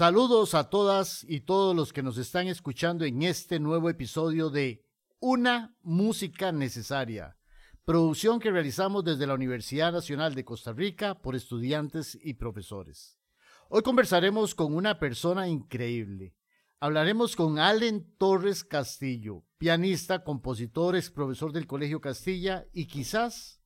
Saludos a todas y todos los que nos están escuchando en este nuevo episodio de Una Música Necesaria, producción que realizamos desde la Universidad Nacional de Costa Rica por estudiantes y profesores. Hoy conversaremos con una persona increíble. Hablaremos con Allen Torres Castillo, pianista, compositor, ex profesor del Colegio Castilla y quizás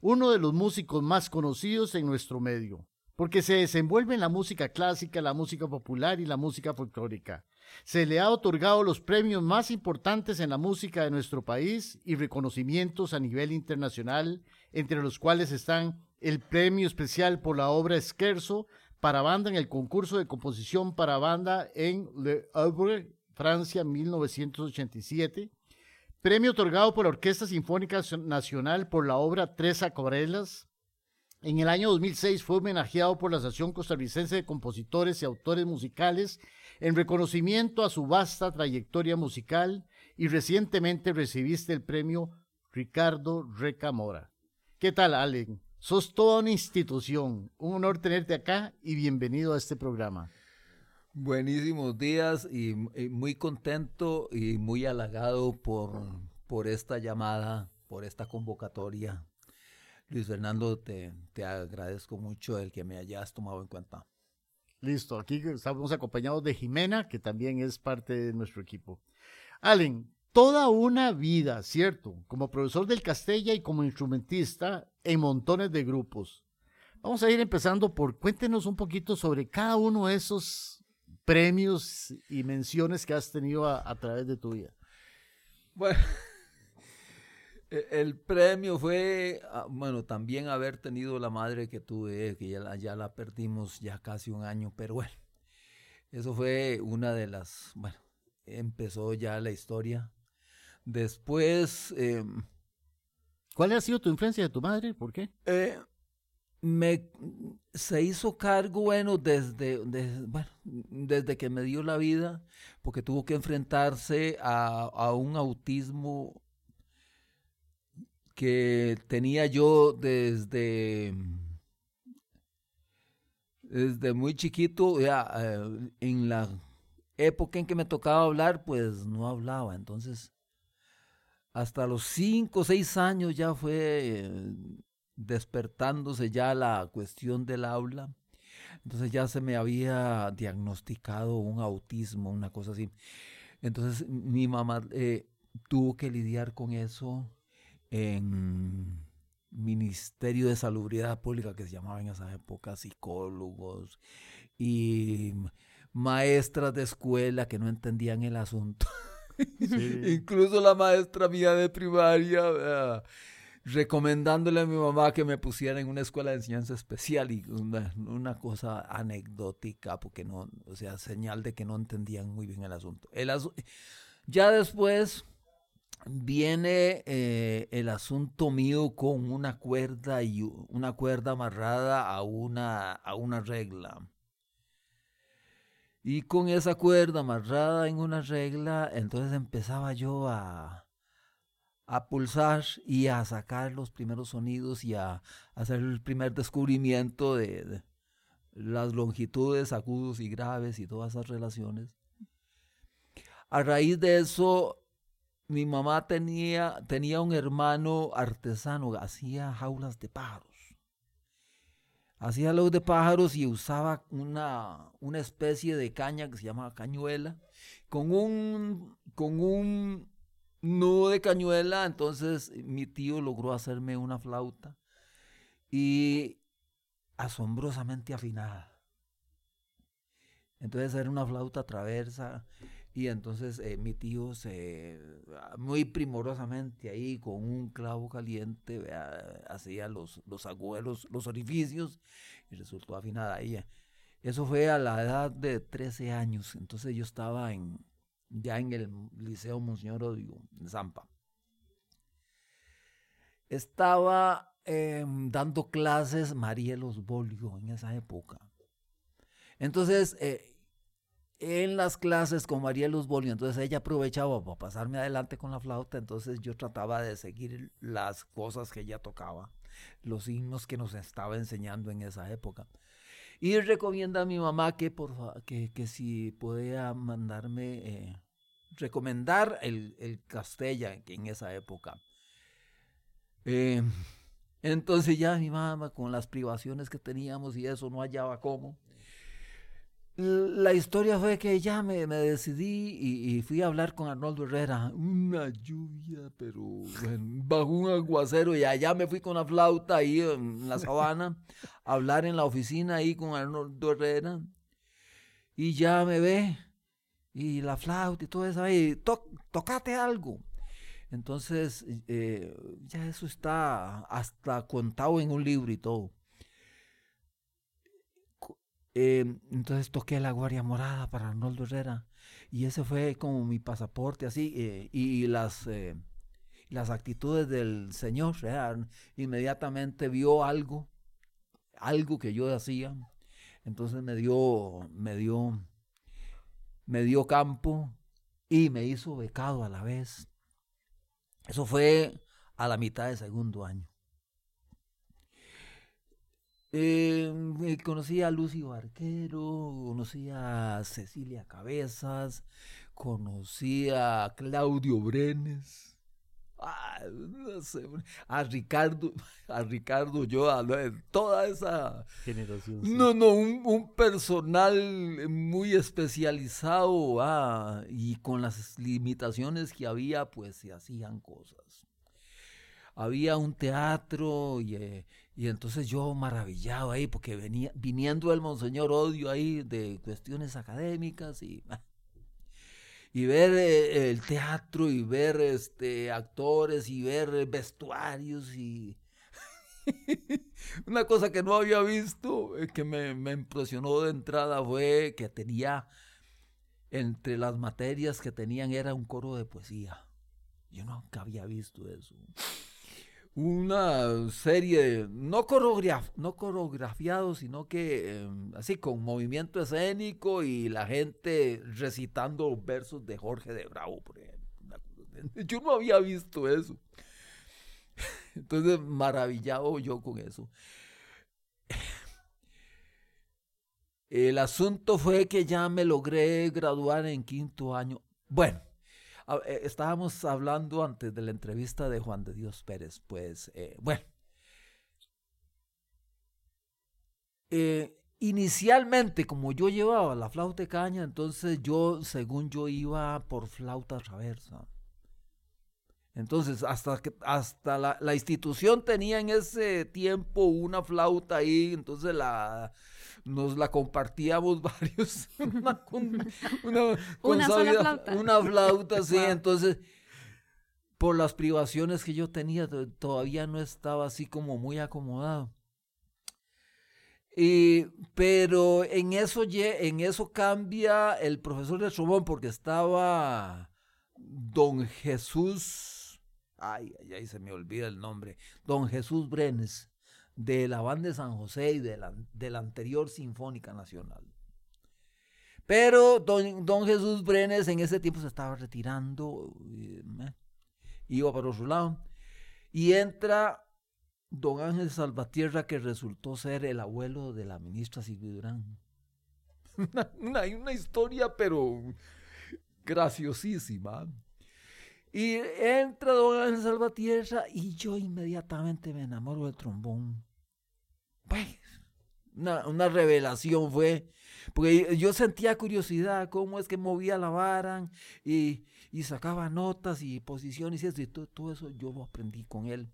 uno de los músicos más conocidos en nuestro medio porque se desenvuelve en la música clásica, la música popular y la música folclórica. Se le ha otorgado los premios más importantes en la música de nuestro país y reconocimientos a nivel internacional, entre los cuales están el premio especial por la obra Esquerzo para banda en el concurso de composición para banda en Le Havre, Francia, 1987. Premio otorgado por la Orquesta Sinfónica Nacional por la obra Tres Acuarelas, en el año 2006 fue homenajeado por la Asociación Costarricense de Compositores y Autores Musicales en reconocimiento a su vasta trayectoria musical y recientemente recibiste el premio Ricardo Recamora. ¿Qué tal, Allen? Sos toda una institución. Un honor tenerte acá y bienvenido a este programa. Buenísimos días y, muy contento y muy halagado por, por esta llamada, por esta convocatoria Luis Fernando, te, agradezco mucho el que me hayas tomado en cuenta. Listo, aquí estamos acompañados de Jimena, que también es parte de nuestro equipo. Allen, toda una vida, ¿cierto? Como profesor del Castella y como instrumentista en montones de grupos. Vamos a ir empezando por, cuéntenos un poquito sobre cada uno de esos premios y menciones que has tenido a, a través de tu vida. Bueno, e, el premio fue, ah, bueno, también haber tenido la madre que tuve, que ya la, ya la perdimos ya casi un año, pero bueno, eso fue una de las, bueno, empezó ya la historia. Después... Em, ¿Cuál ha sido tu influencia de tu madre? ¿Por qué? Eh, me, se hizo cargo, bueno, desde, bueno, desde que me dio la vida, porque tuvo que enfrentarse a, a un autismo que tenía yo desde, desde muy chiquito, ya, eh, en la época en que me tocaba hablar, pues no hablaba. Entonces, hasta los cinco o seis años ya fue eh, despertándose ya la cuestión del habla. Entonces ya se me había diagnosticado un autismo, una cosa así. Entonces mi mamá eh, tuvo que lidiar con eso en Ministerio de Salubridad Pública, que se llamaba en esa época, psicólogos y maestras de escuela que no entendían el asunto. Incluso la maestra mía de primaria, recomendándole a mi mamá que me pusiera en una escuela de enseñanza especial y una, cosa anecdótica, porque no, o sea, señal de que no entendían muy bien el asunto. El ya después viene eh, el asunto mío con una cuerda y una cuerda amarrada a una, a una regla. Y con esa cuerda amarrada en una regla, entonces empezaba yo a, a pulsar y a sacar los primeros sonidos y a, hacer el primer descubrimiento de las longitudes agudos y graves y todas esas relaciones. A raíz de eso mi mamá tenía, tenía un hermano artesano, hacía jaulas de pájaros. Hacía los de pájaros y usaba una, una especie de caña que se llama cañuela, con un, con un nudo de cañuela. Entonces mi tío logró hacerme una flauta y asombrosamente afinada. Entonces era una flauta traversa y entonces eh, mi tío se, ah, muy primorosamente ahí con un clavo caliente, hacía los, los agujeros, los orificios y resultó afinada ella. Eso fue a la edad de 13 años, entonces yo estaba en, ya en el Liceo Monseñor Odio, en Zampa. Estaba em, dando clases Marielos Bolio en esa época. Entonces, eh, en las clases con María Luz Bolio, entonces ella aprovechaba para pasarme adelante con la flauta, entonces yo trataba de seguir las cosas que ella tocaba, los himnos que nos estaba enseñando en esa época. Y recomienda a mi mamá que, por, que, que si podía mandarme, eh, recomendar el, el Castella en esa época. Eh, entonces ya mi mamá con las privaciones que teníamos y eso no hallaba cómo. La historia fue que ya me, me decidí y, fui a hablar con Arnoldo Herrera. Una lluvia, pero bajo un aguacero. Y allá me fui con la flauta ahí en la sabana a hablar en la oficina ahí con Arnoldo Herrera. Y ya me ve. Y la flauta y todo eso ahí. tocate algo. Entonces, eh, ya eso está hasta contado en un libro y todo. Em, entonces toqué la Guardia Morada para Arnoldo Herrera y ese fue como mi pasaporte así eh, y, las, eh, las actitudes del Señor. Inmediatamente vio algo, algo que yo hacía, entonces me dio, me dio, me dio campo y me hizo becado a la vez. Eso fue a la mitad del segundo año. Eh, conocí a Lucy Barquero, conocí a Cecilia Cabezas, conocí a Claudio Brenes, ah, a Ricardo, a Ricardo yo, toda esa generación. No, no, un, personal muy especializado ah, y con las limitaciones que había, pues se hacían cosas. Había un teatro y... Eh, y entonces yo maravillado ahí, porque venía, viniendo el Monseñor Odio ahí de cuestiones académicas y, y ver eh, el teatro y ver este, actores y ver vestuarios y una cosa que no había visto, eh, que me, me impresionó de entrada fue que tenía, entre las materias que tenían era un coro de poesía. Yo nunca había visto eso una serie, no, no coreografiado, sino que em, así con movimiento escénico y la gente recitando versos de Jorge de Bravo, por ejemplo. Yo no había visto eso. Entonces, maravillado yo con eso. El asunto fue que ya me logré graduar en quinto año. Bueno, eh, estábamos hablando antes de la entrevista de Juan de Dios Pérez, pues, eh, bueno. Eh, inicialmente, como yo llevaba la flauta de caña, entonces yo, según yo, iba por flauta traversa. Entonces, hasta que hasta la, la, institución tenía en ese tiempo una flauta ahí, entonces la nos la compartíamos varios. una, una, sola flauta. Una flauta, sí. Entonces, por las privaciones que yo tenía, todavía no estaba así como muy acomodado. Y, pero en eso, en eso cambia el profesor de trombón porque estaba don Jesús, ay, ay, ay, se me olvida el nombre, don Jesús Brenes de la banda de San José y de la, de la anterior Sinfónica Nacional. Pero don, Jesús Brenes en ese tiempo se estaba retirando, eh, iba para otro lado, y entra don Ángel Salvatierra, que resultó ser el abuelo de la ministra Silvia Durán. Una, una historia, pero graciosísima. Y entra don Ángel Salvatierra y yo inmediatamente me enamoro del trombón. Pues, una, revelación fue, porque yo sentía curiosidad, cómo es que movía la vara y, sacaba notas y posiciones y, eso, y todo, eso yo lo aprendí con él.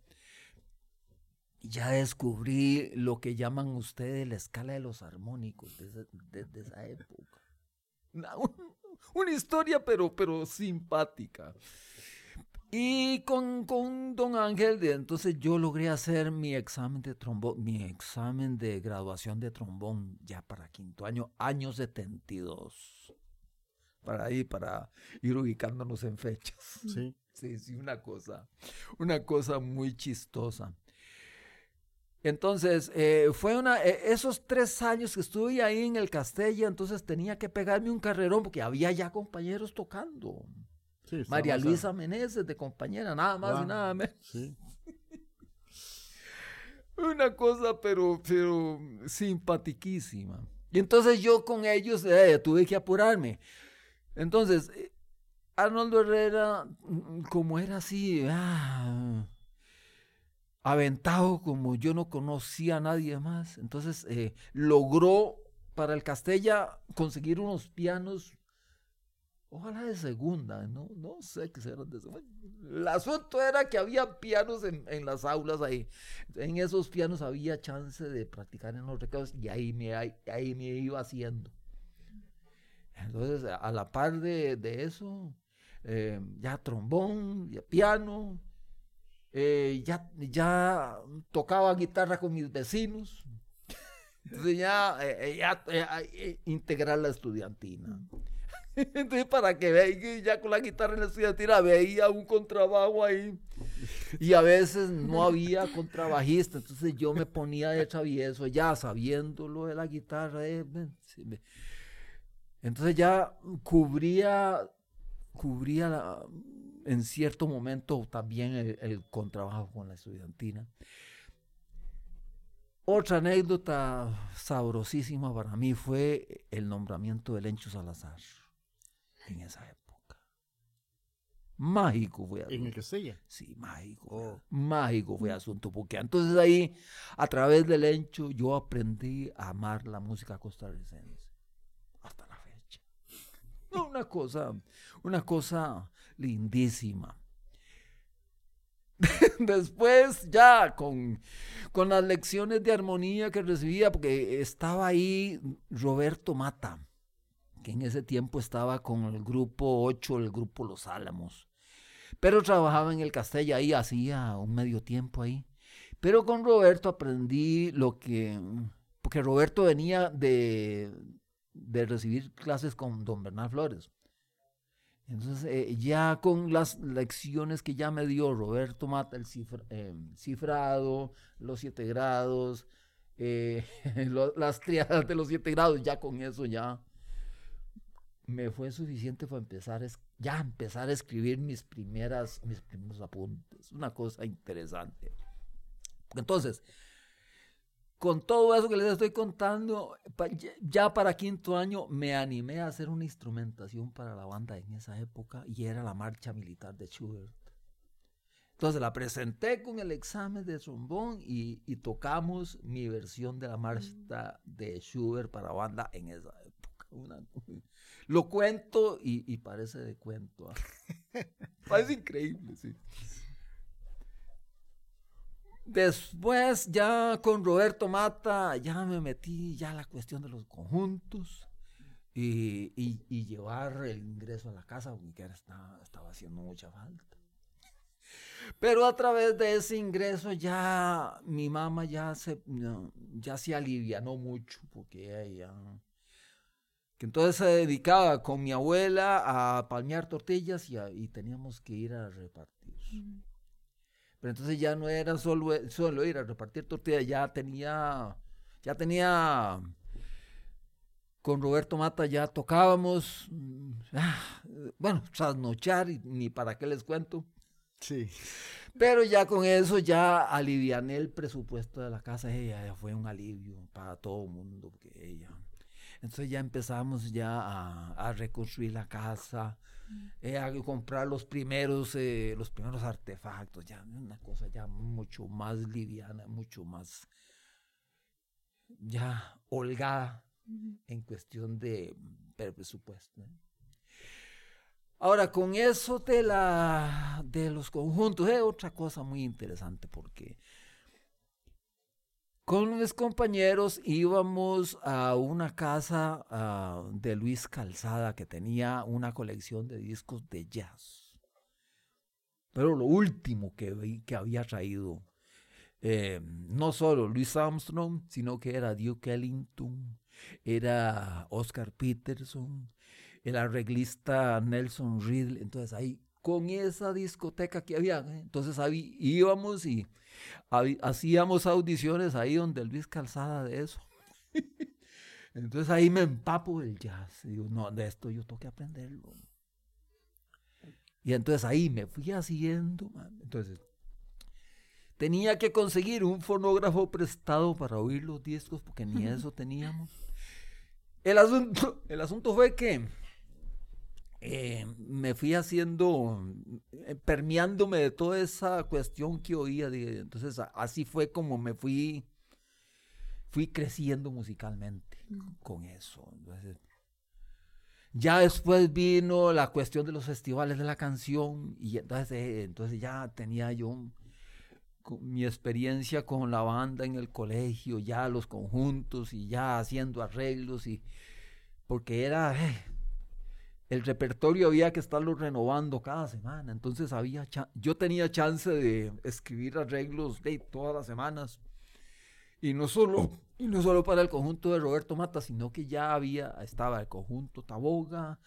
Ya descubrí lo que llaman ustedes la escala de los armónicos desde, esa época. Una, historia, pero, pero simpática. Y con, con don Ángel, entonces yo logré hacer mi examen de trombón, mi examen de graduación de trombón ya para quinto año, año 72. Para ahí, para ir ubicándonos en fechas. Sí. Sí, sí, una cosa, una cosa muy chistosa. Entonces, eh, fue una, eh, esos tres años que estuve ahí en el Castella, entonces tenía que pegarme un carrerón porque había ya compañeros tocando. María Luisa Meneses de compañera, nada más y nada menos. una cosa, pero, pero simpatiquísima. Y entonces yo con ellos eh, tuve que apurarme. Entonces, Arnoldo Herrera, mm, como era así, ah, aventado como yo no conocía a nadie más. Entonces eh, logró para el Castella conseguir unos pianos, ojalá de segunda, no, no sé qué serán de segunda. El asunto era que había pianos en, las aulas ahí. En esos pianos había chance de practicar en los recreos y ahí me, ahí, me iba haciendo. Entonces, a la par de, eso, eh, ya trombón, ya piano, eh, ya, ya tocaba guitarra con mis vecinos. Entonces ya, eh, eh, integrar la estudiantina. Entonces, para que vean ya con la guitarra en la estudiantina veía un contrabajo ahí. Y a veces no había contrabajista. Entonces yo me ponía de travieso, ya sabiendo lo de la guitarra. entonces ya cubría, cubría en cierto momento también el, contrabajo con la estudiantina. Otra anécdota sabrosísima para mí fue el nombramiento de Lencho Salazar en esa época. Mágico fue asunto. ¿En el Castilla? Sí, mágico. Oh. Mágico fue asunto, porque entonces ahí, a través del Lencho, yo aprendí a amar la música costarricense. Hasta la fecha. Una cosa, una cosa lindísima. Después ya con, con las lecciones de armonía que recibía, porque estaba ahí Roberto Mata, que en ese tiempo estaba con el grupo 8, el grupo Los Álamos, pero trabajaba en el Castella ahí, hacía un medio tiempo ahí. Pero con Roberto aprendí lo que, porque Roberto venía de, de recibir clases con don Bernal Flores. Entonces, eh, ya con las lecciones que ya me dio Roberto Mata, el eh, cifrado, los siete grados, eh, las triadas de los siete grados, ya con eso ya me fue suficiente para empezar, ya empezar a escribir mis, primeras, mis primeros apuntes. Una cosa interesante. Entonces, con todo eso que les estoy contando, ya para quinto año me animé a hacer una instrumentación para la banda en esa época y era la marcha militar de Schubert. Entonces la presenté con el examen de trombón y, tocamos mi versión de la marcha de Schubert para banda en esa época. Lo cuento y, parece de cuento. ¿ah? parece increíble, sí. Después ya con Roberto Mata ya me metí ya a la cuestión de los conjuntos y, llevar el ingreso a la casa porque estaba, estaba haciendo mucha falta. Pero a través de ese ingreso ya mi mamá ya se, ya se alivianó mucho porque ella que entonces se dedicaba con mi abuela a palmear tortillas y, y teníamos que ir a repartir. Pero entonces ya no era solo, solo ir a repartir tortillas, ya tenía, ya tenía, con Roberto Mata ya tocábamos, mm, ah, bueno, trasnochar, y ni para qué les cuento. Sí. Pero ya con eso ya aliviané el presupuesto de la casa, ella fue un alivio para todo el mundo, porque ella entonces ya empezamos ya a, reconstruir la casa, eh, a comprar los primeros, eh, los primeros artefactos, ya una cosa ya mucho más liviana, mucho más ya holgada en cuestión de, presupuesto. Ahora, con eso de, la, de los conjuntos, es otra cosa muy interesante porque con mis compañeros íbamos a una casa ah, de Luis Calzada que tenía una colección de discos de jazz. Pero lo último que, que había traído, eh, no solo Louis Armstrong, sino que era Duke Ellington, era Oscar Peterson, el arreglista Nelson Riddle. Entonces ahí con esa discoteca que había. ¿eh? Entonces ahí íbamos y hacíamos audiciones ahí donde Luis Calzada de eso. Entonces ahí me empapo del jazz. Y digo, no, de esto yo tengo que aprenderlo. Y entonces ahí me fui haciendo. Entonces tenía que conseguir un fonógrafo prestado para oír los discos porque ni eso teníamos. El asunto, el asunto fue que eh, me fui haciendo, eh, permeándome de toda esa cuestión que oía. entonces, así fue como me fui, fui creciendo musicalmente con eso. ya después vino la cuestión de los festivales de la canción y entonces, eh, entonces ya tenía yo mi experiencia con la banda en el colegio, ya los conjuntos y ya haciendo arreglos y porque era el repertorio había que estarlo renovando cada semana, entonces había yo tenía chance de escribir arreglos todas las semanas y no solo y no solo para el conjunto de Roberto Mata, sino que ya había estaba el conjunto Taboga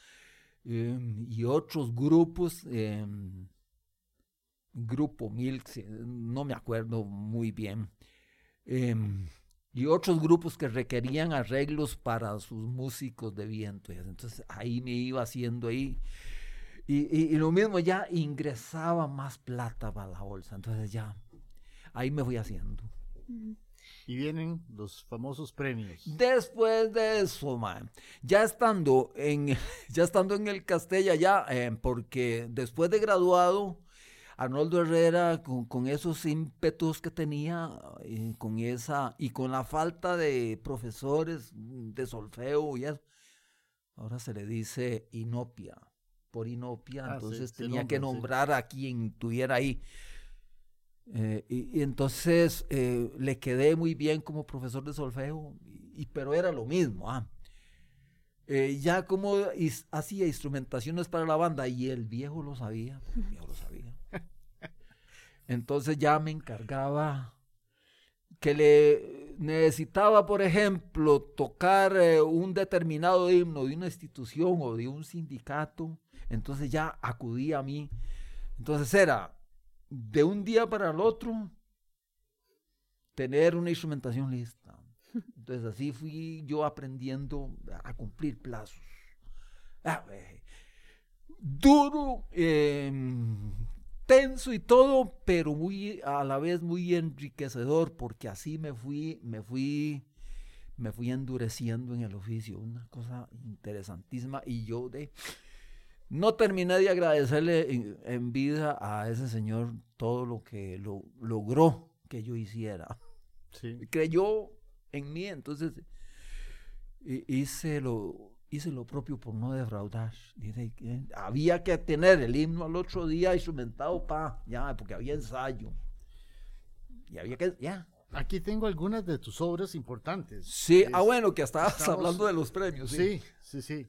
em, y otros grupos em, grupo Milk, no me acuerdo muy bien. Em, y otros grupos que requerían arreglos para sus músicos de viento. Entonces ahí me iba haciendo ahí. Y, lo mismo, ya ingresaba más plata para la bolsa. Entonces ya, ahí me fui haciendo. Y vienen los famosos premios. Después de eso, man, ya estando en, ya estando en el Castella, ya, eh, porque después de graduado, Arnoldo Herrera, con, esos ímpetus que tenía, y con esa, y con la falta de profesores de solfeo y eso, ahora se le dice inopia, por inopia, ah, entonces tenía que nombrar a quien tuviera ahí. Eh, y, entonces eh, le quedé muy bien como profesor de solfeo, y, pero era lo mismo. Ah. Eh, ya como hacía instrumentaciones para la banda y el viejo lo sabía, el viejo lo sabía. Entonces ya me encargaba que le necesitaba, por ejemplo, tocar eh, un determinado himno de una institución o de un sindicato, entonces ya acudía a mí. Entonces era de un día para el otro tener una instrumentación lista. Entonces así fui yo aprendiendo a cumplir plazos. Ah, eh, duro, eh, tenso y todo, pero muy a la vez muy enriquecedor, porque así me fui, me fui, me fui endureciendo en el oficio, una cosa interesantísima. Y yo de no terminé de agradecerle en, vida a ese señor todo lo que lo, logró que yo hiciera. Creyó en mí, entonces hice lo, hice lo propio por no defraudar. Dice, había que tener el himno al otro día instrumentado pa, ya, porque había ensayo. Y había que, ya. Aquí tengo algunas de tus obras importantes. Sí, ah, bueno, que estabas hablando de los premios. Sí, sí, sí.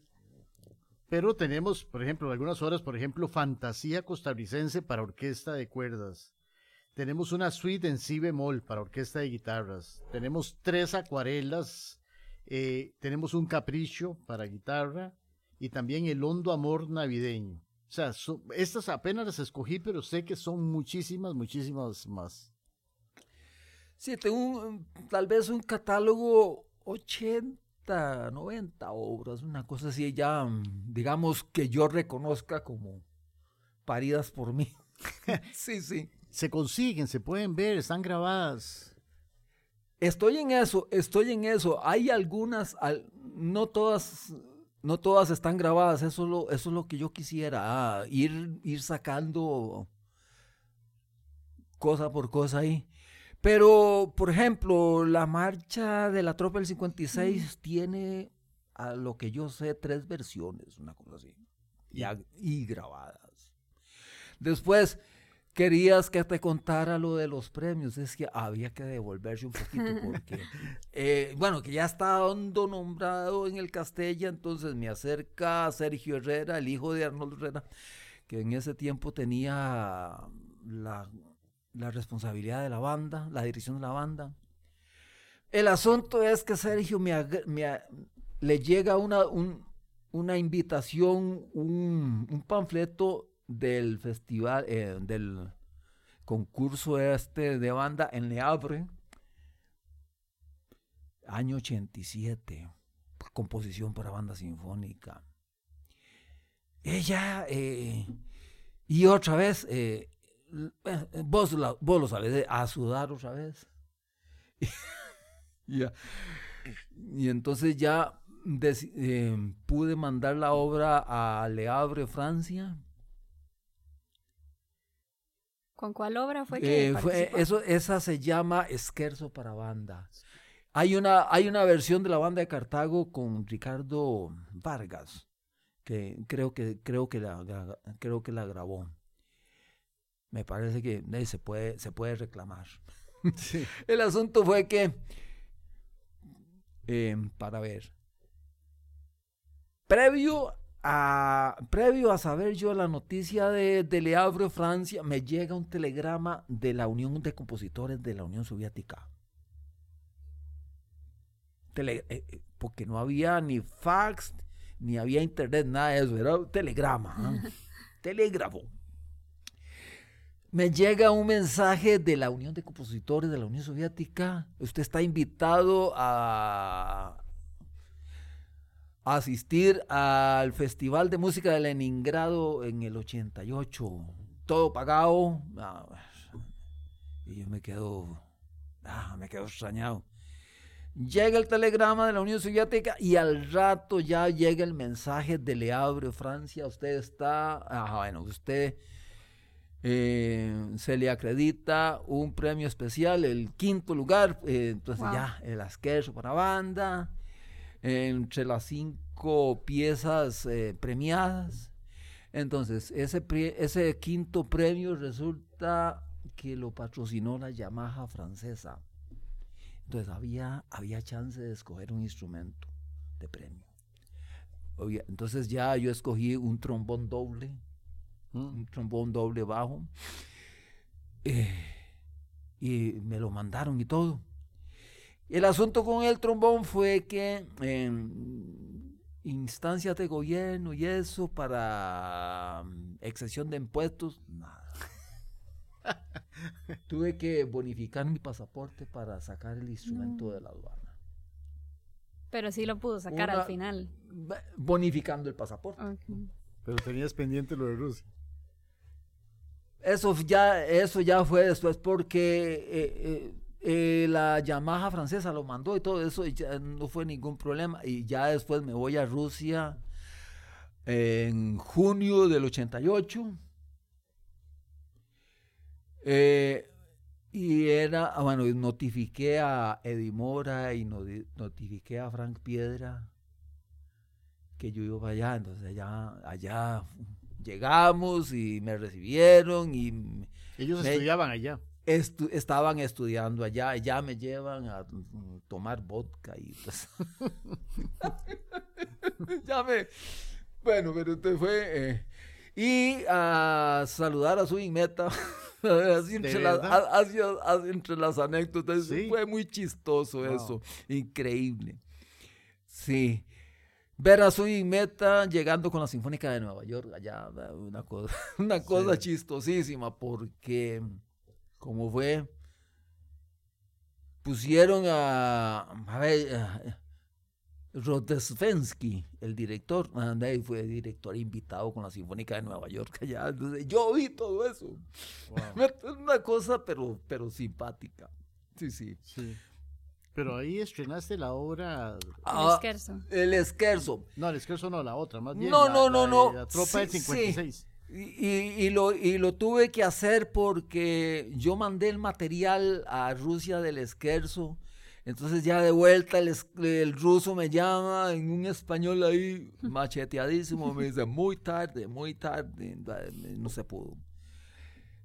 Pero tenemos, por ejemplo, algunas obras, por ejemplo, Fantasía costarricense para orquesta de cuerdas. Tenemos una suite en si bemol para orquesta de guitarras. Tenemos tres acuarelas eh, tenemos un capricho para guitarra y también el hondo amor navideño. O sea, estas apenas las escogí, pero sé que son muchísimas, muchísimas más. Sí, tengo tal vez un catálogo 80, 90 obras, una cosa así ya, digamos, que yo reconozca como paridas por mí. sí, sí. Se consiguen, se pueden ver, están grabadas. Estoy en eso, estoy en eso. Hay algunas, no todas, no todas están grabadas. Eso es lo, eso es lo que yo quisiera, ah, ir, ir sacando cosa por cosa ahí. Pero, por ejemplo, la marcha de la tropa del 56 tiene, a lo que yo sé, tres versiones, una cosa así, y grabadas. Después, querías que te contara lo de los premios, es que había que devolverse un poquito porque, eh, bueno, que ya está hondo nombrado en el Castella, entonces me acerca Sergio Herrera, el hijo de Arnoldo Herrera, que en ese tiempo tenía la, responsabilidad de la banda, la dirección de la banda. El asunto es que Sergio me, le llega una, una invitación, un, un panfleto del festival, eh, del concurso este de banda en Le Havre, año 87, composición para banda sinfónica. Ella, eh, y otra vez, eh, vos, vos, lo sabes, a sudar otra vez. y entonces ya pude mandar la obra a Le Havre, Francia. ¿Con cuál obra fue que eh, eso, Esa se llama Esquerzo para banda. Hay una, hay una versión de la banda de Cartago con Ricardo Vargas, que creo que, creo que, la, creo que la grabó. Me parece que eh, se, puede, se puede reclamar. El asunto fue que, para ver, Previo a, previo a saber yo la noticia de, de Francia, me llega un telegrama de la Unión de Compositores de la Unión Soviética. Eh, eh, porque no había ni fax, ni había internet, nada de eso, era un telegrama, ¿ah? telégrafo. Me llega un mensaje de la Unión de Compositores de la Unión Soviética. Usted está invitado a, asistir al Festival de Música de Leningrado en el 88. Todo pagado. Ah, y yo me quedo, ah, me quedo extrañado. Llega el telegrama de la Unión Soviética y al rato ya llega el mensaje de Le Havre, Francia. Usted está, ah, bueno, usted eh, se le acredita un premio especial, el quinto lugar. Eh, entonces ya el asqueroso para banda entre las cinco piezas eh, premiadas. Entonces, ese, ese quinto premio resulta que lo patrocinó la Yamaha francesa. Entonces había, había chance de escoger un instrumento de premio. Entonces ya yo escogí un trombón doble, mm. un trombón doble bajo, eh, y me lo mandaron y todo. El asunto con el trombón fue que en instancias de gobierno y eso para mm, excepción de impuestos, nada. Tuve que bonificar mi pasaporte para sacar el instrumento de la aduana. Pero sí lo pudo sacar al final. Bonificando el pasaporte. Pero tenías pendiente lo de Rusia. Eso ya, eso ya fue después porque eh, eh, eh, la Yamaha francesa lo mandó y todo eso, y ya no fue ningún problema. Y ya después me voy a Rusia en junio del 88. Eh, y era, ah, bueno, notifiqué a Edimora y notifiqué a Frank Piedra que yo iba allá. Entonces allá, allá llegamos y me recibieron y... Ellos estudiaban allá estaban estudiando allá, ya me llevan a tomar vodka y pues. ya me. Bueno, pero usted fue. Eh, y a saludar a su inmeta. así entre, las, anécdotas. Fue muy chistoso eso. Increíble. Sí. Ver a su inmeta llegando con la Sinfónica de Nueva York, allá, una cosa, una cosa chistosísima, porque como fue, pusieron a, a ver, el director, ahí fue director invitado con la Sinfónica de Nueva York allá. yo vi todo eso. Una cosa, pero, pero simpática. Sí, sí. sí. Pero ahí estrenaste la obra. Ah, el Esquerzo. El Esquerzo. No, el Esquerzo no, la otra, más bien. No, no, no, no. La tropa del 56. Y, lo, y lo tuve que hacer porque yo mandé el material a Rusia del Esquerzo. Entonces ya de vuelta el, el, ruso me llama en un español ahí macheteadísimo, me dice muy tarde, muy tarde, no se pudo.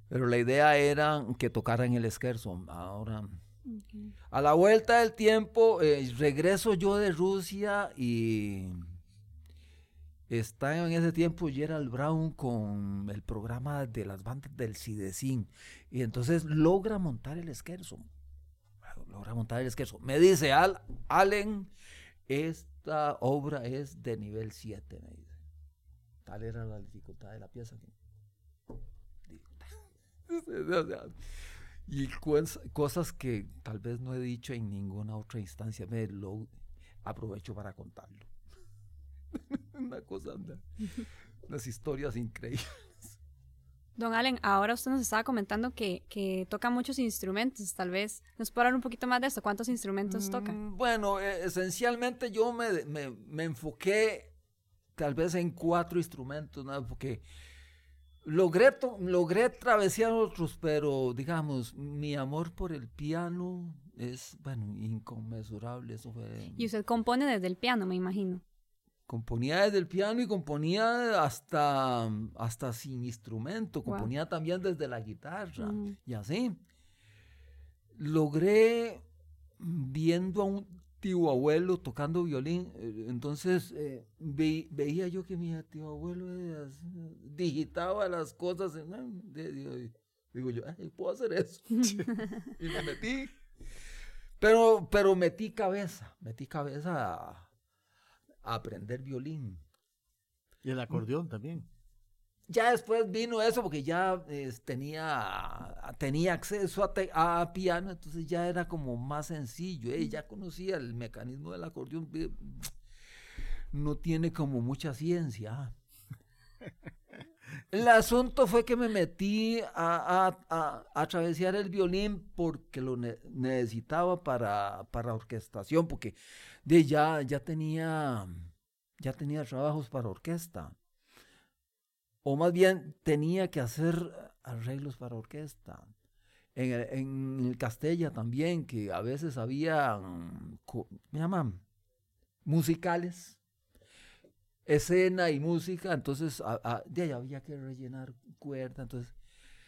Pero la idea era que tocaran el esquerzo. Ahora, a la vuelta del tiempo, eh, regreso yo de Rusia y Está en ese tiempo Gerald Brown con el programa de las bandas del Cidecín. Y entonces logra montar el esquerzo. Logra montar el esquerzo. Me dice Al, Allen, esta obra es de nivel 7, me dice. Tal era la dificultad de la pieza. y cosas que tal vez no he dicho en ninguna otra instancia, me lo aprovecho para contarlo. Una cosa, unas historias increíbles. Don Allen, ahora usted nos estaba comentando que, que toca muchos instrumentos, tal vez. ¿Nos puede hablar un poquito más de esto? ¿Cuántos instrumentos toca? Mm, bueno, e, esencialmente yo me, me, me, enfoqué tal vez en cuatro instrumentos, ¿no? porque logré, logré travesear otros, pero digamos, mi amor por el piano es, bueno, inconmensurable. Eso fue... Y usted compone desde el piano, me imagino componía desde el piano y componía hasta, hasta sin instrumento, componía también desde la guitarra y así. Logré viendo a un tío abuelo tocando violín, eh, entonces eh, veía yo que mi tío abuelo digitaba las cosas, digo yo, puedo hacer eso. y me metí. Pero, pero metí cabeza, metí cabeza a, aprender violín. Y el acordeón también. Ya después vino eso porque ya tenía, tenía acceso a, piano, entonces ya era como más sencillo. Eh, ya conocía el mecanismo del acordeón. No tiene como mucha ciencia. El asunto fue que me metí a, a, el violín porque lo necesitaba para, para orquestación, porque de ya, ya tenía, ya tenía trabajos para orquesta. O más bien tenía que hacer arreglos para orquesta. En el, en el Castella también, que a veces había, me llaman? Musicales escena y música, entonces de ahí había que rellenar cuerda, entonces,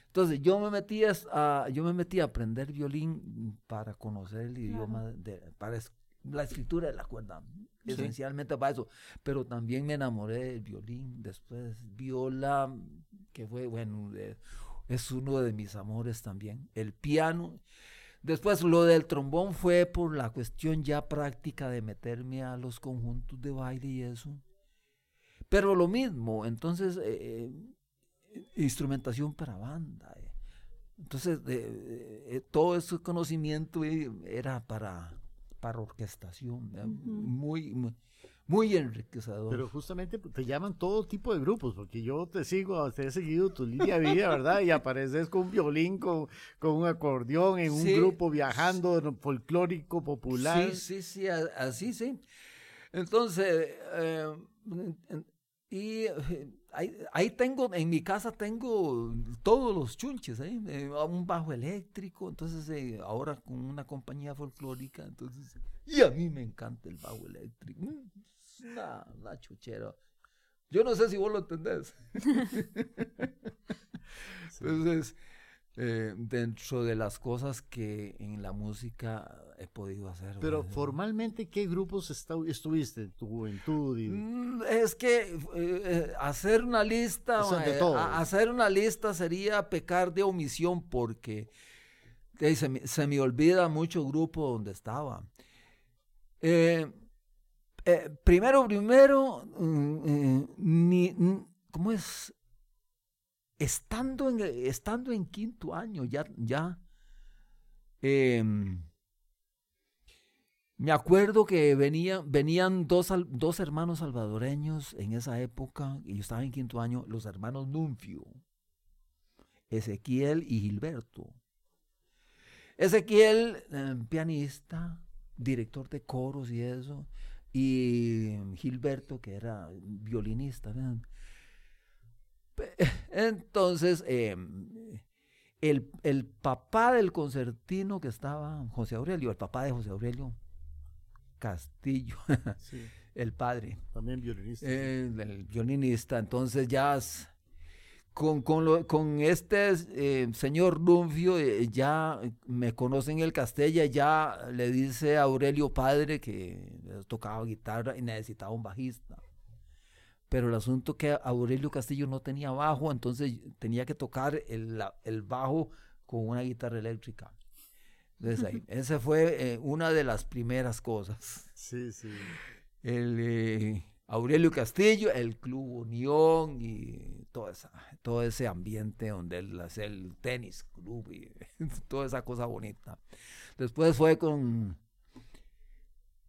entonces yo me metí a, yo me metí a aprender violín para conocer el idioma, de, para la escritura de la cuerda, esencialmente para eso, pero también me enamoré del violín, después viola, que fue, bueno, es uno de mis amores también, el piano, Después lo del trombón fue por la cuestión ya práctica de meterme a los conjuntos de baile y eso. Pero lo mismo, entonces, eh, eh, instrumentación para banda. Eh. Entonces, todo ese conocimiento era para, para orquestación, muy, muy, enriquecedor. Pero justamente te llaman todo tipo de grupos, porque yo te sigo, te he seguido tu línea de vida, ¿verdad? Y apareces con un violín, con, con un acordeón, en un grupo viajando folclórico, popular. Sí, sí, sí, así sí. Entonces, y eh, ahí, tengo, en mi casa tengo todos los chunches, ¿eh? eh un bajo eléctrico, entonces eh, ahora con una compañía folclórica, entonces, y a mí me encanta el bajo eléctrico, mm, una, chuchera. Yo no sé si vos lo entendés. entonces, eh, dentro de las cosas que en la música he podido hacer. Pero formalmente, ¿qué grupos estuviste en tu juventud? Mm, es que eh, eh, hacer una lista, hacer una lista sería pecar de omisión porque se, me, se, me, olvida mucho grupo donde estaba. primero, primero, mm, ni, ¿cómo es? Estando en, estando en quinto año, ya, ya, em, me acuerdo que venían, dos, dos hermanos salvadoreños en esa época, y yo estaba en quinto año, los hermanos Nunfio, Ezequiel y Gilberto. Ezequiel, em, pianista, director de coros y eso, y Gilberto, que era violinista. Entonces, em, el, papá del concertino que estaba, José Aurelio, el papá de José Aurelio Castillo, el padre. También violinista. el violinista. Entonces ya con, con, este eh, señor Dunfio eh, ya me conocen el Castella, ya le dice a Aurelio padre que tocaba guitarra y necesitaba un bajista pero el asunto que Aurelio Castillo no tenía bajo, entonces tenía que tocar el, el bajo con una guitarra eléctrica. Entonces ahí, esa fue eh, una de las primeras cosas. Sí, sí. El, eh, Aurelio Castillo, el Club Unión y todo, esa, todo ese ambiente donde él hace el tenis club y toda esa cosa bonita. Después fue con...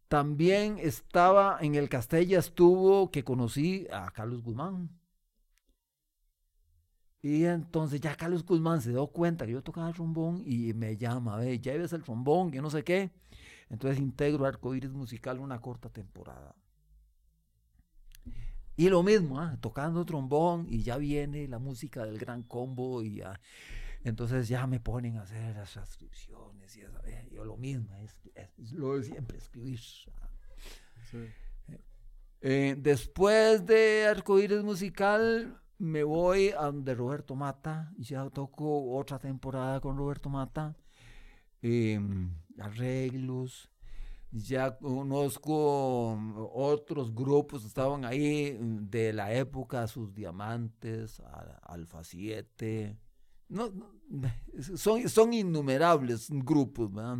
También estaba en el Castella, estuvo que conocí a Carlos Guzmán. Y entonces ya Carlos Guzmán se dio cuenta que yo tocaba el trombón y me llama, ve, ya ves el trombón, que no sé qué. Entonces integro Arcoíris Musical una corta temporada. Y lo mismo, ¿ah? tocando trombón y ya viene la música del gran combo y ya. Entonces ya me ponen a hacer las transcripciones y eh, yo lo mismo, es, lo de siempre, escribir. Eh, después de Arcoíris Musical me voy a donde Roberto Mata, y ya toco otra temporada con Roberto Mata, em, arreglos, ya conozco otros grupos estaban ahí de la época, sus diamantes, Alfa 7. No, son, son innumerables grupos, ¿verdad?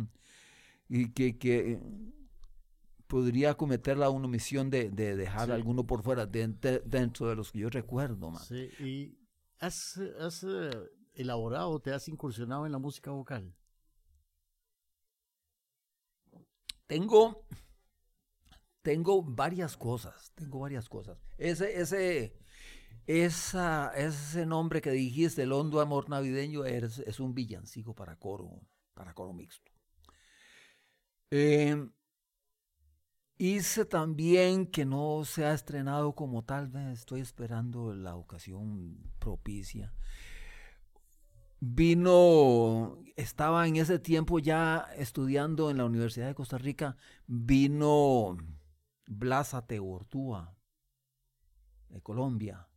Y que, que podría cometer la una misión de, dejar alguno por fuera dentro de los que yo recuerdo. Man. Sí, y has, has eh, elaborado, te has incursionado en la música vocal. Tengo, tengo varias cosas, tengo varias cosas. Ese, ese, esa, ese nombre que dijiste, el hondo amor navideño, es, es un villancico para coro, para coro mixto. Eh, hice también que no se ha estrenado como tal, estoy esperando la ocasión propicia vino, estaba en ese tiempo ya estudiando en la Universidad de Costa Rica, vino Blas Ateortúa, de Colombia,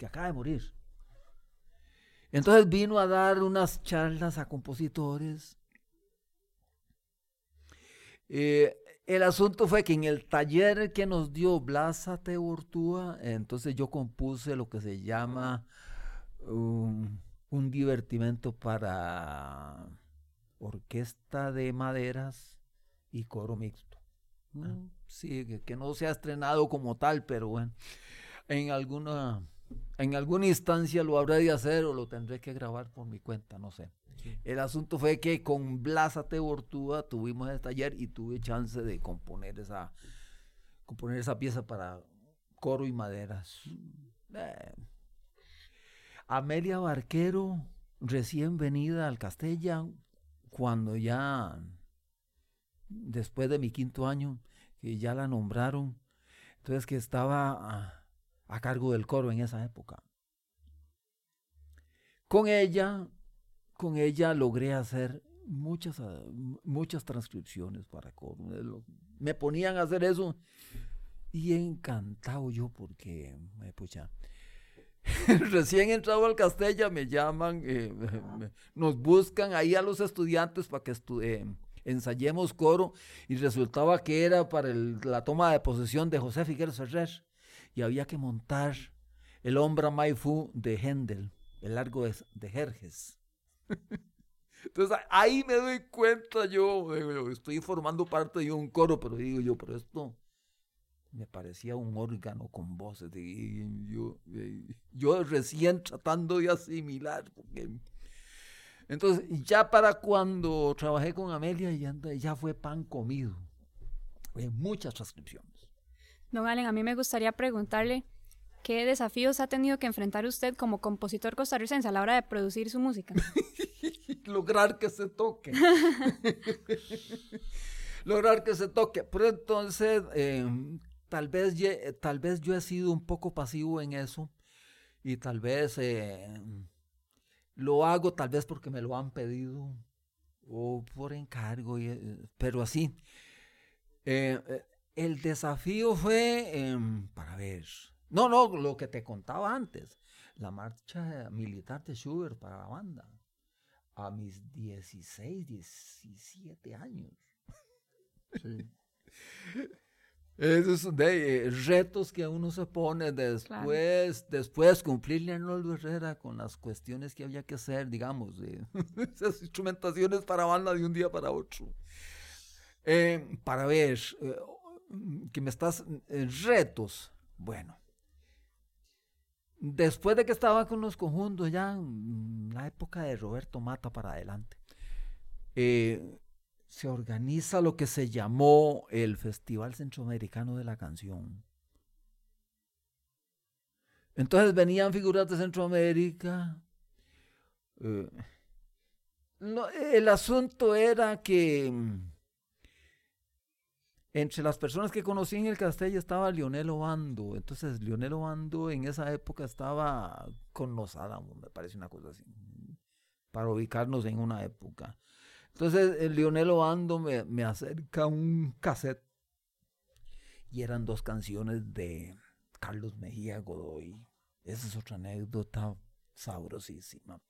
que acaba de morir. Entonces vino a dar unas charlas a compositores. Eh, el asunto fue que en el taller que nos dio Blas Ateortúa, entonces yo compuse lo que se llama... Un divertimento para orquesta de maderas y coro mixto. Mm. Sí, que, no se ha estrenado como tal, pero bueno, en alguna, en alguna instancia lo habré de hacer o lo tendré que grabar por mi cuenta, no sé. El asunto fue que con Blasa Tebortúa tuvimos el taller y tuve chance de componer esa, componer esa pieza para coro y maderas. Eh, Amelia Barquero, recién venida al Castella, cuando ya, después de mi quinto año, que ya la nombraron, entonces que estaba a, cargo del coro en esa época. Con ella, con ella logré hacer muchas, muchas transcripciones para coro. Me ponían a hacer eso y encantado yo porque, me pucha, Recién entrado al Castella me llaman, eh, nos buscan ahí a los estudiantes para que eh, ensayemos coro y resultaba que era para la toma de posesión de José Figueres Ferrer y había que montar el Ombra Maifu de Händel, el largo de, de Jerjes. Entonces ahí me doy cuenta yo, estoy formando parte de un coro, pero digo yo, pero esto me parecía un órgano con voces. Y yo, yo recién tratando de asimilar. Entonces, ya para cuando trabajé con Amelia, ya, ya fue pan comido. muchas transcripciones. Don Allen, a mí me gustaría preguntarle qué desafíos ha tenido que enfrentar usted como compositor costarricense a la hora de producir su música. Lograr que se toque. Lograr que se toque. Pero entonces, eh, tal vez, eh, tal vez yo he sido un poco pasivo en eso y tal vez eh, lo hago tal vez porque me lo han pedido o por encargo, eh, pero así. El desafío fue em, para ver, no, no, lo que te contaba antes, la marcha militar de Schubert para la banda a mis 16, 17 años. Sí. Esos de, eh, retos que uno se pone después, después cumplirle a Arnoldo Herrera con las cuestiones que había que hacer, digamos, esas instrumentaciones para banda de un día para otro. Eh, para ver, eh, que me estás, eh, retos, bueno. Después de que estaba con los conjuntos ya en la época de Roberto Mata para adelante, eh, se organiza lo que se llamó el Festival Centroamericano de la Canción. Entonces venían figuras de Centroamérica. Eh, el asunto era que mm, entre las personas que conocí en el Castillo estaba Lionel Obando. Entonces, Lionel Obando en esa época estaba con los Álamos, me parece una cosa así, para ubicarnos en una época. Entonces, el Lionel Obando me, me acerca un cassette y eran dos canciones de Carlos Mejía Godoy. Esa es otra anécdota sabrosísima.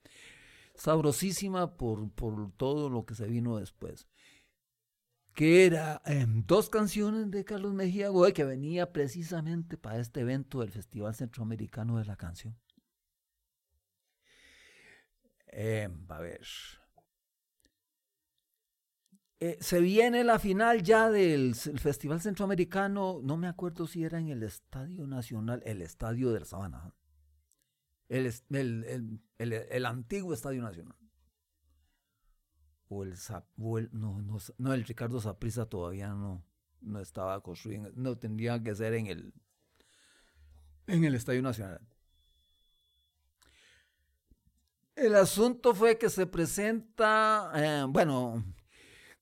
Sabrosísima por, por todo lo que se vino después que era em, dos canciones de Carlos Mejía Godoy que venía precisamente para este evento del Festival Centroamericano de la Canción. Em, a ver. Eh, se viene la final ya del Festival Centroamericano, no me acuerdo si era en el Estadio Nacional, el Estadio de la Sabana, el, el antiguo Estadio Nacional o el, no, no, no, el Ricardo Saprisa todavía no, no estaba construyendo, no tendría que ser en el, en el Estadio Nacional. El asunto fue que se presenta, eh, bueno,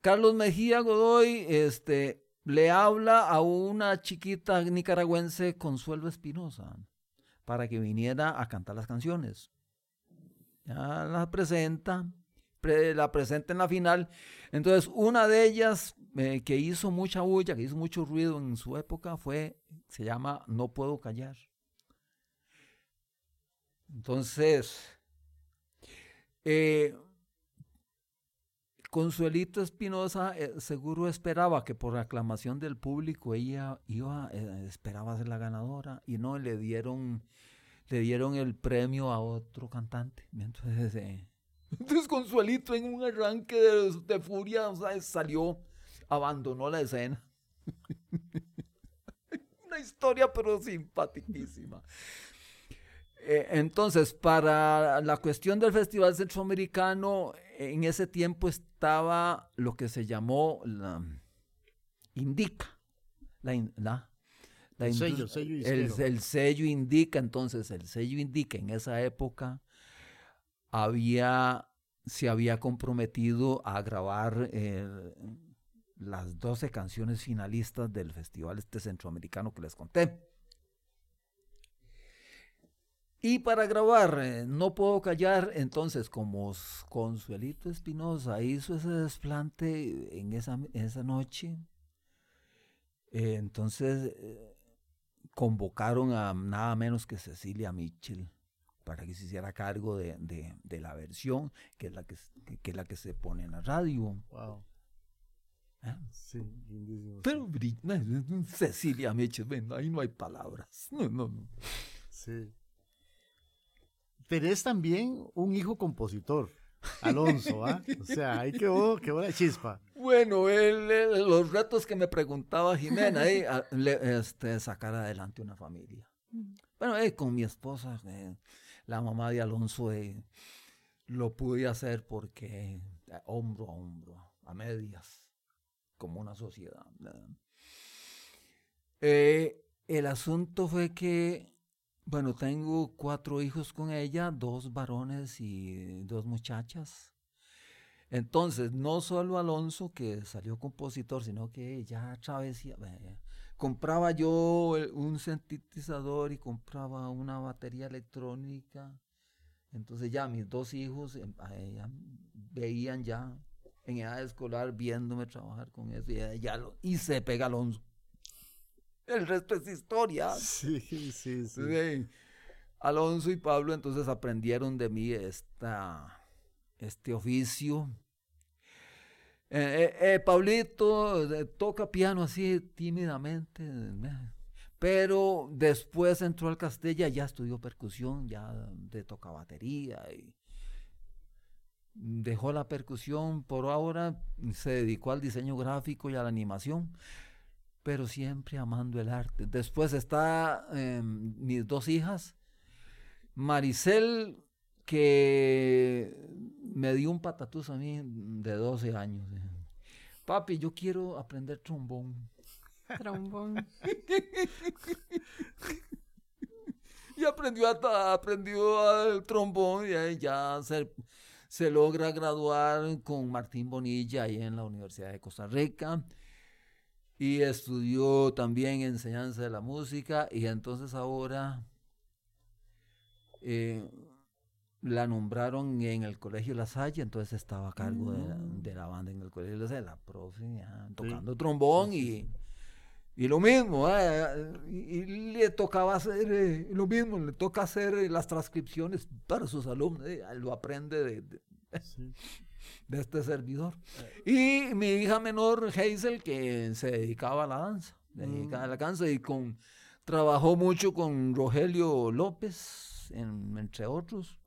Carlos Mejía Godoy este, le habla a una chiquita nicaragüense, Consuelo Espinosa, para que viniera a cantar las canciones. Ya la presenta la presenta en la final. Entonces, una de ellas eh, que hizo mucha bulla, que hizo mucho ruido en su época, fue, se llama No puedo callar. Entonces, eh, Consuelito Espinosa eh, seguro esperaba que por aclamación del público ella iba, esperaba ser la ganadora y no le dieron, le dieron el premio a otro cantante. Entonces, entonces Consuelito en un arranque de, furia salió, abandonó la escena. Una historia pero simpaticísima. Eh, entonces, para la cuestión del Festival Centroamericano, en ese tiempo estaba lo que se llamó la Indica. La, el, sello, el sello indica, entonces el sello indica en esa época había, se había comprometido a grabar eh, las 12 canciones finalistas del festival este centroamericano que les conté. Y para grabar, eh, no puedo callar, entonces como Consuelito Espinosa hizo ese desplante en esa, esa noche, eh, entonces convocaron a nada menos que Cecilia Mitchell para que se hiciera cargo de, la versión, que es la que, es la que se pone en la radio. Wow. ¿Ah? Sí, Pero Cecilia Meches, ven, ahí no hay palabras. No, no, no. Sí. Tenés también un hijo compositor, Alonso, ¿ah? O sea, ahí quedó, quedó la chispa. Bueno, los retos que me preguntaba Jimena, eh, este, sacar adelante una familia. Bueno, eh, con mi esposa, eh, la mamá de Alonso lo pude hacer porque hombro a hombro, a medias, como una sociedad. Eh, el asunto fue que, bueno, tengo cuatro hijos con ella, dos varones y dos muchachas. Entonces, no solo Alonso, que salió compositor, sino que ya travesía, compraba yo un sintetizador y compraba una batería electrónica. Entonces ya mis dos hijos em, veían ya en edad escolar viéndome trabajar con eso y, ya y se pega Alonso. El resto es historia. Sí, sí, sí. Alonso y Pablo entonces aprendieron de mí esta, este oficio eh, eh, eh, Pablito toca piano así tímidamente, pero después entró al Castella, ya estudió percusión, ya de toca batería y dejó la percusión por ahora, se dedicó al diseño gráfico y a la animación. pero siempre amando el arte. Después está em, mis dos hijas, Maricel, que me dio un patatús a mí de 12 años. Papi, yo quiero aprender trombón. Trombón. y aprendió, a, aprendió el trombón y ahí ya se, se logra graduar con Martín Bonilla ahí en la Universidad de Costa Rica y estudió también enseñanza de la música y entonces ahora eh, la nombraron en el Colegio La Salle, entonces estaba a cargo de, la, Mm. de la banda en el Colegio La Salle, la profe, ya, tocando trombón y, y lo mismo, ¿eh? y, y le tocaba hacer eh, lo mismo, le toca hacer eh, las transcripciones para sus alumnos, eh, lo aprende de, de- Sí. de este servidor. Y mi hija menor, Hazel, que se dedicaba a la danza, se dedicaba a la danza y con, trabajó mucho con Rogelio López, en- entre otros.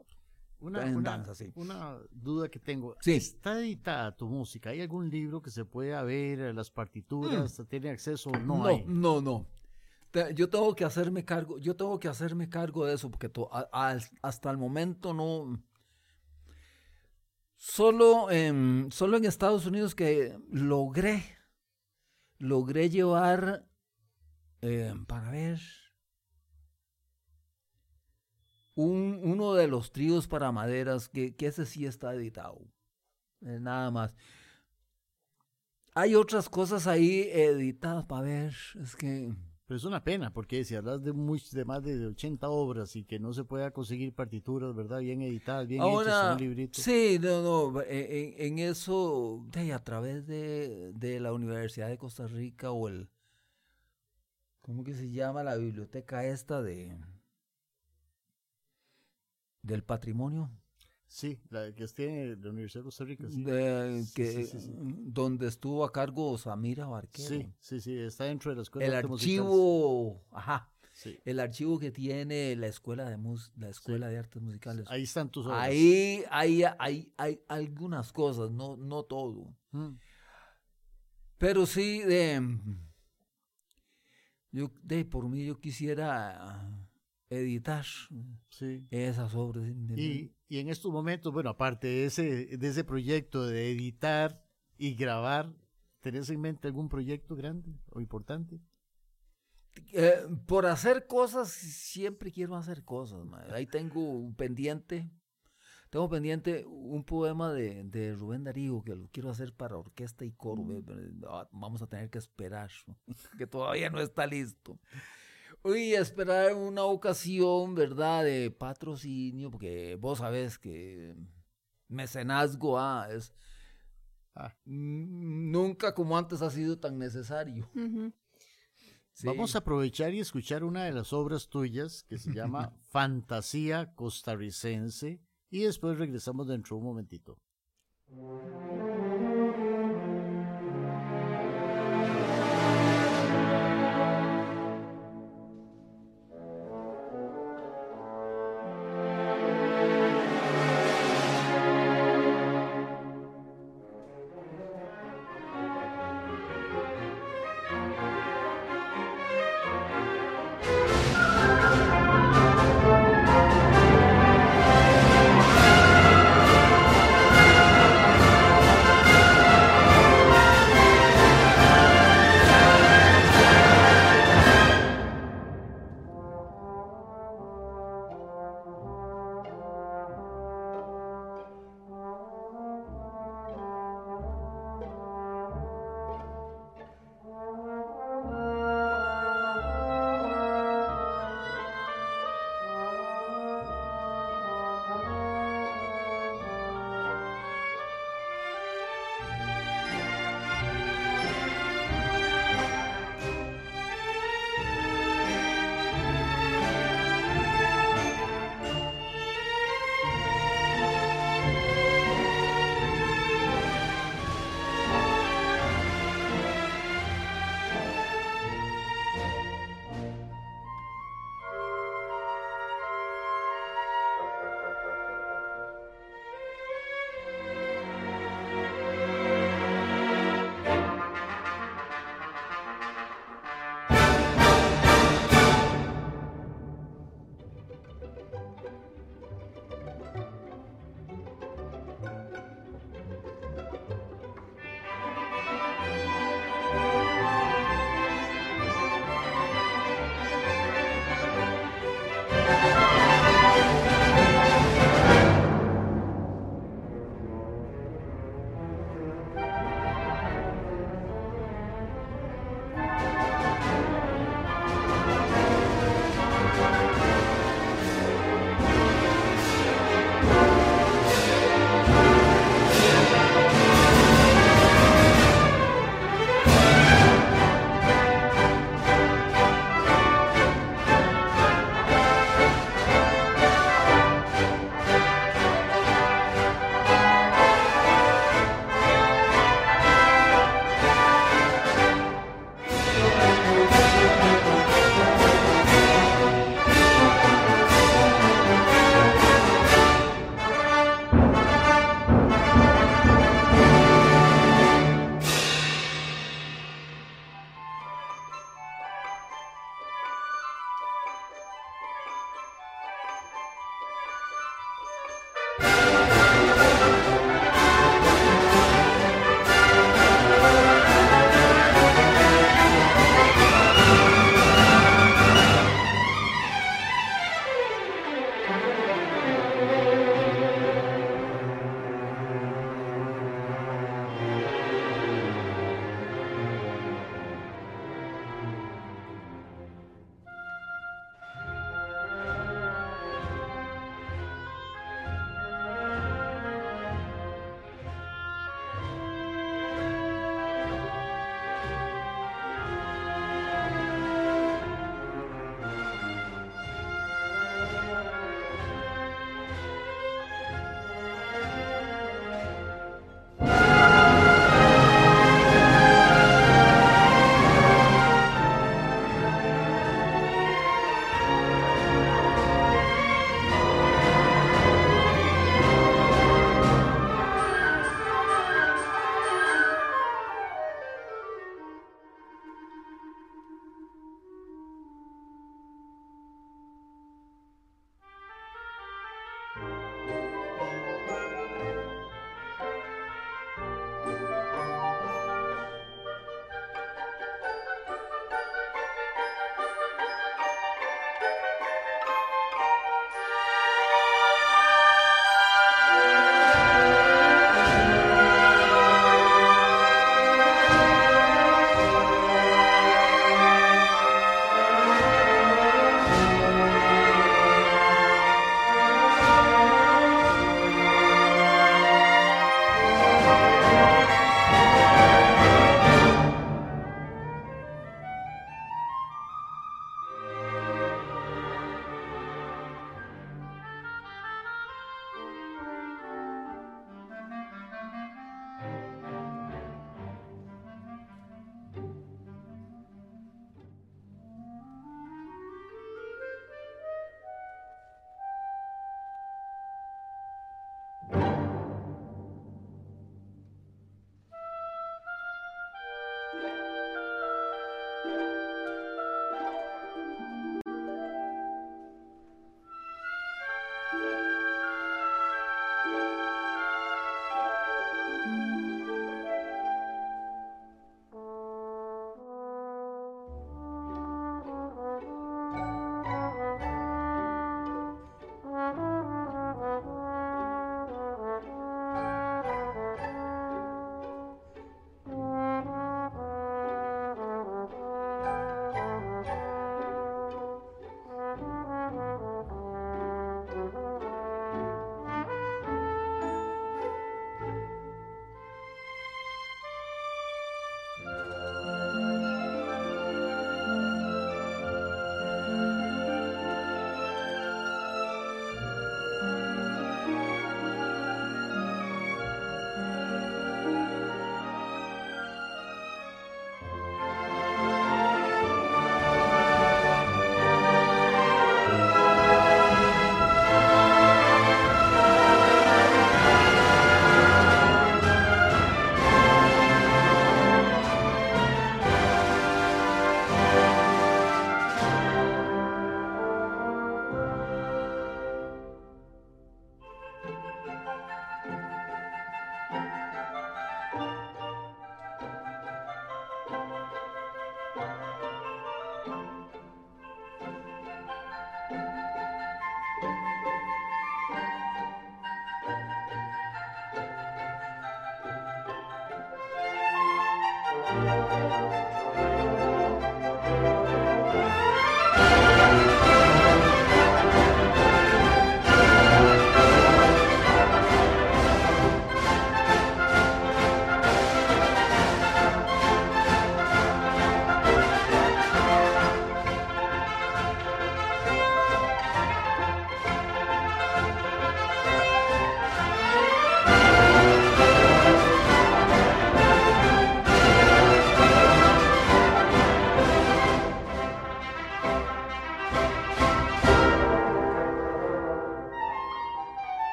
Una, En una- danza, sí. una duda que tengo. Sí. ¿Está editada tu música? ¿Hay algún libro que se pueda ver, las partituras, tiene acceso? No, no, hay. no, no. Yo tengo que hacerme cargo, yo tengo que hacerme cargo de eso, porque to- a- a- hasta el momento no. Solo, en- solo en Estados Unidos que logré, logré llevar, eh, para ver, un, uno de los tríos para maderas, que, que ese sí está editado. eh, nada más. Hay otras cosas ahí editadas para ver, es que... Pero es una pena, porque si hablas de, muy, de más de 80 obras y que no se pueda conseguir partituras, ¿verdad? Bien editadas, bien hechas, en Ahora, un librito. sí, no, no, en, en eso, de, a través de, de la Universidad de Costa Rica o el, ¿cómo que se llama la biblioteca esta de, del patrimonio? Sí, la que tiene la Universidad de Costa Rica. Sí, De- Sí, que, sí, donde estuvo a cargo Samira Barquero. sí, sí, sí, está dentro de la escuela el de Artes Musicales. archivo, ajá, el archivo que tiene la escuela de mus, la escuela de artes musicales. Ahí están tus obras. Ahí hay, hay, hay algunas cosas, no, no todo. Mm. Pero sí, de, yo, de por mí yo quisiera editar Sí. esas obras. Y, y en estos momentos, bueno, aparte de ese, de ese proyecto de editar y grabar, ¿tenés en mente algún proyecto grande o importante? Eh, por hacer cosas, siempre quiero hacer cosas. Ahí tengo un pendiente. Tengo pendiente un poema de, de Rubén Darío que lo quiero hacer para orquesta y coro. pero, ah, Vamos a tener que esperar, que todavía no está listo. Y esperar una ocasión, ¿verdad?, de patrocinio, porque vos sabés que mecenazgo ah, es Ah. nunca como antes ha sido tan necesario. Sí. Vamos a aprovechar y escuchar una de las obras tuyas que se llama Fantasía Costarricense y después regresamos dentro de un momentito.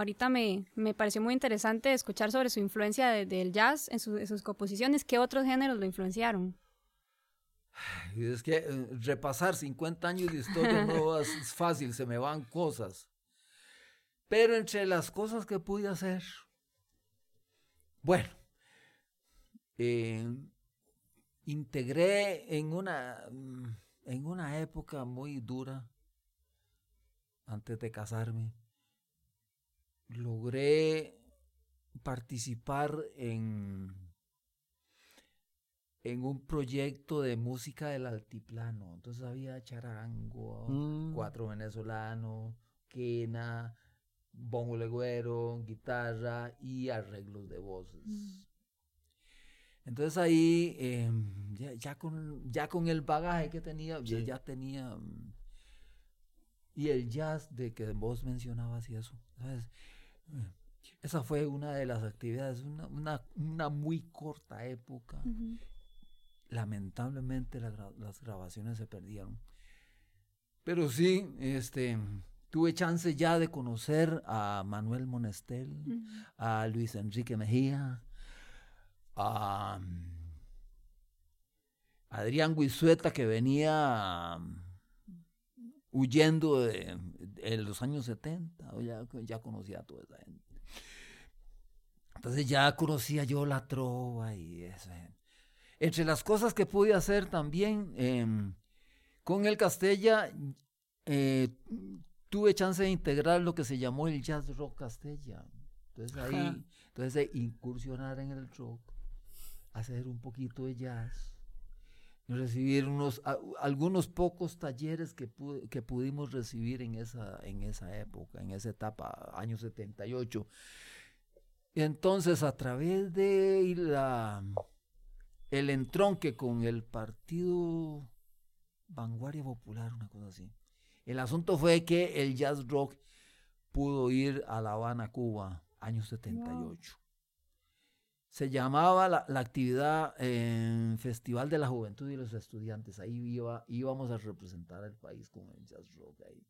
Ahorita me, me, pareció muy interesante escuchar sobre su influencia del jazz en, sus composiciones. ¿Qué otros géneros lo influenciaron? Es que eh, repasar 50 años de historia no es fácil, se me van cosas. Pero entre las cosas que pude hacer, bueno, eh, integré en una, en una época muy dura, antes de casarme, logré participar en, en un proyecto de música del altiplano. Entonces había charango, mm. cuatro venezolanos, quena, bongo legüero, guitarra y arreglos de voces. Mm. Entonces ahí, em, ya, con, ya con el bagaje que tenía, ya, tenía... Mm, y el jazz de que vos mencionabas y eso. ¿sabes? Esa fue una de las actividades, una, una, muy corta época. Lamentablemente las grabaciones se perdieron. Pero sí, este, tuve chance ya de conocer a Manuel Monestel, a Luis Enrique Mejía, a mm, Adrián Guisueta que venía huyendo de, los años 70, ya, ya conocía a toda esa gente. Entonces ya conocía yo la trova y eso. Entre las cosas que pude hacer también em, con el Castella, eh, tuve chance de integrar lo que se llamó el jazz rock Castella. Entonces ahí, entonces incursionar en el rock, hacer un poquito de jazz recibir unos, algunos pocos talleres que, que pudimos recibir en esa, en esa época, en esa etapa, año 78. Entonces, a través de la, el entronque con el Partido Vanguardia Popular, una cosa así, el asunto fue que el jazz rock pudo ir a La Habana, Cuba, año 78 se llamaba la, actividad en Festival de la Juventud y los Estudiantes. Ahí iba, íbamos a representar al país con el jazz rock. Ahí.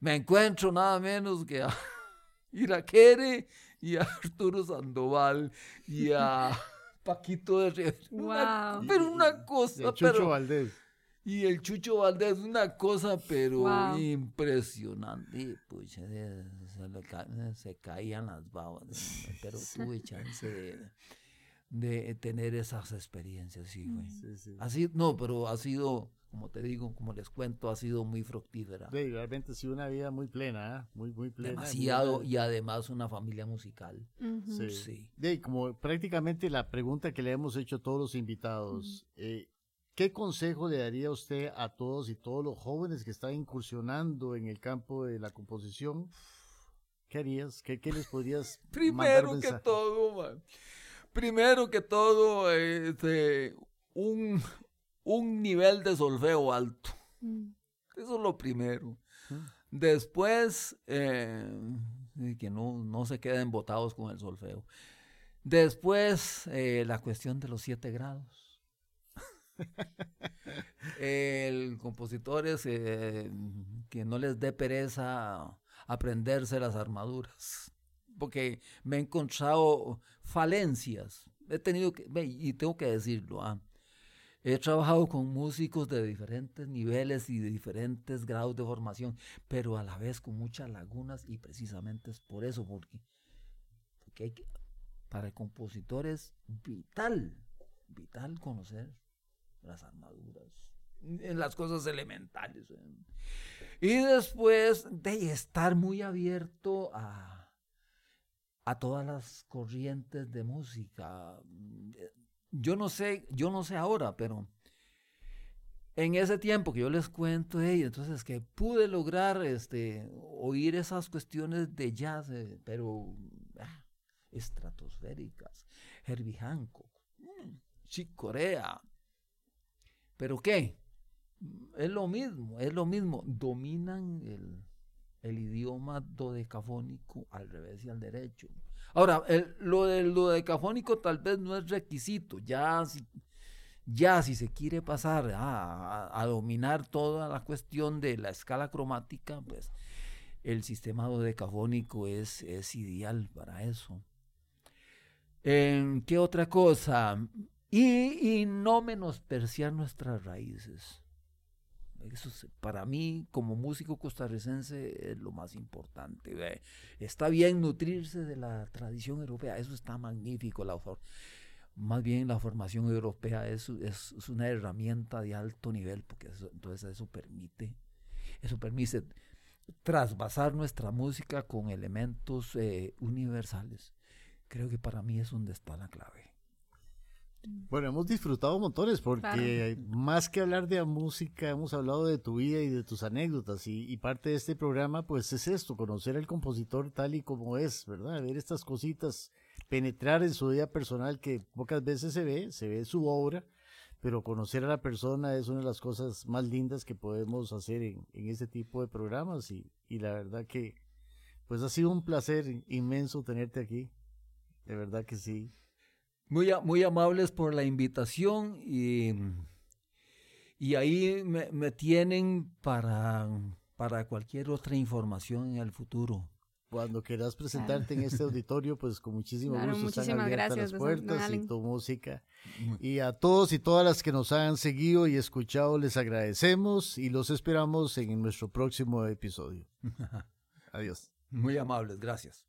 Me encuentro nada menos que a Iraquere y a Arturo Sandoval y a Paquito de Rivera. pero una cosa. pero, Valdés. Y el Chucho Valdés, una cosa, pero impresionante. Pues, se, caían las babas, pero tuve chance de, tener esas experiencias, sí, Así, no, pero ha sido, como te digo, como les cuento, ha sido muy fructífera. Sí, realmente sí, una vida muy plena, ¿eh? muy, muy plena. Demasiado, y además una familia musical. Sí. sí. como prácticamente la pregunta que le hemos hecho a todos los invitados, ¿Qué consejo le daría usted a todos y todos los jóvenes que están incursionando en el campo de la composición? ¿Qué harías? ¿Qué, les podrías Primero que todo, man. Primero que todo, este, un, un nivel de solfeo alto. Mm. Eso es lo primero. Después, eh, que no, no se queden botados con el solfeo. Después, eh, la cuestión de los siete grados el compositores eh, que no les dé pereza aprenderse las armaduras, porque me he encontrado falencias. He tenido que, y tengo que decirlo, ah, he trabajado con músicos de diferentes niveles y de diferentes grados de formación, pero a la vez con muchas lagunas y precisamente es por eso, porque, para el compositor es vital, vital conocer las armaduras, en las cosas elementales. Y después de estar muy abierto a, a todas las corrientes de música. Yo no sé, yo no sé ahora, pero en ese tiempo que yo les cuento, entonces que pude lograr este, oír esas cuestiones de jazz, eh, pero ah, estratosféricas, Herbie Hancock, mm, Chick Corea, ¿Pero qué? Es lo mismo, es lo mismo. Dominan el, idioma dodecafónico al revés y al derecho. Ahora, lo del dodecafónico tal vez no es requisito. Ya si, ya si se quiere pasar a, dominar toda la cuestión de la escala cromática, pues el sistema decafónico es, es ideal para eso. ¿Qué otra cosa? Y, no menospreciar nuestras raíces. Eso para mí, como músico costarricense, es lo más importante. Está bien nutrirse de la tradición europea, eso está magnífico. La, más bien la formación europea es, es, una herramienta de alto nivel, porque entonces eso permite, eso permite trasvasar nuestra música con elementos eh, universales. Creo que para mí es donde está la clave. Bueno, hemos disfrutado montones porque más que hablar de música, hemos hablado de tu vida y de tus anécdotas y, parte de este programa pues es esto, conocer al compositor tal y como es, ¿verdad? Ver estas cositas, penetrar en su vida personal que pocas veces se ve, se ve su obra, pero conocer a la persona es una de las cosas más lindas que podemos hacer en, este tipo de programas y, y la verdad que pues ha sido un placer inmenso tenerte aquí, de verdad que sí. Muy, muy amables por la invitación y, y ahí me, tienen para, para cualquier otra información en el futuro. Cuando quieras presentarte en este auditorio, pues con muchísimo gusto están abiertas las puertas y tu música. Y a todos y todas las que nos han seguido y escuchado, les agradecemos y los esperamos en nuestro próximo episodio. Adiós. Muy amables, gracias.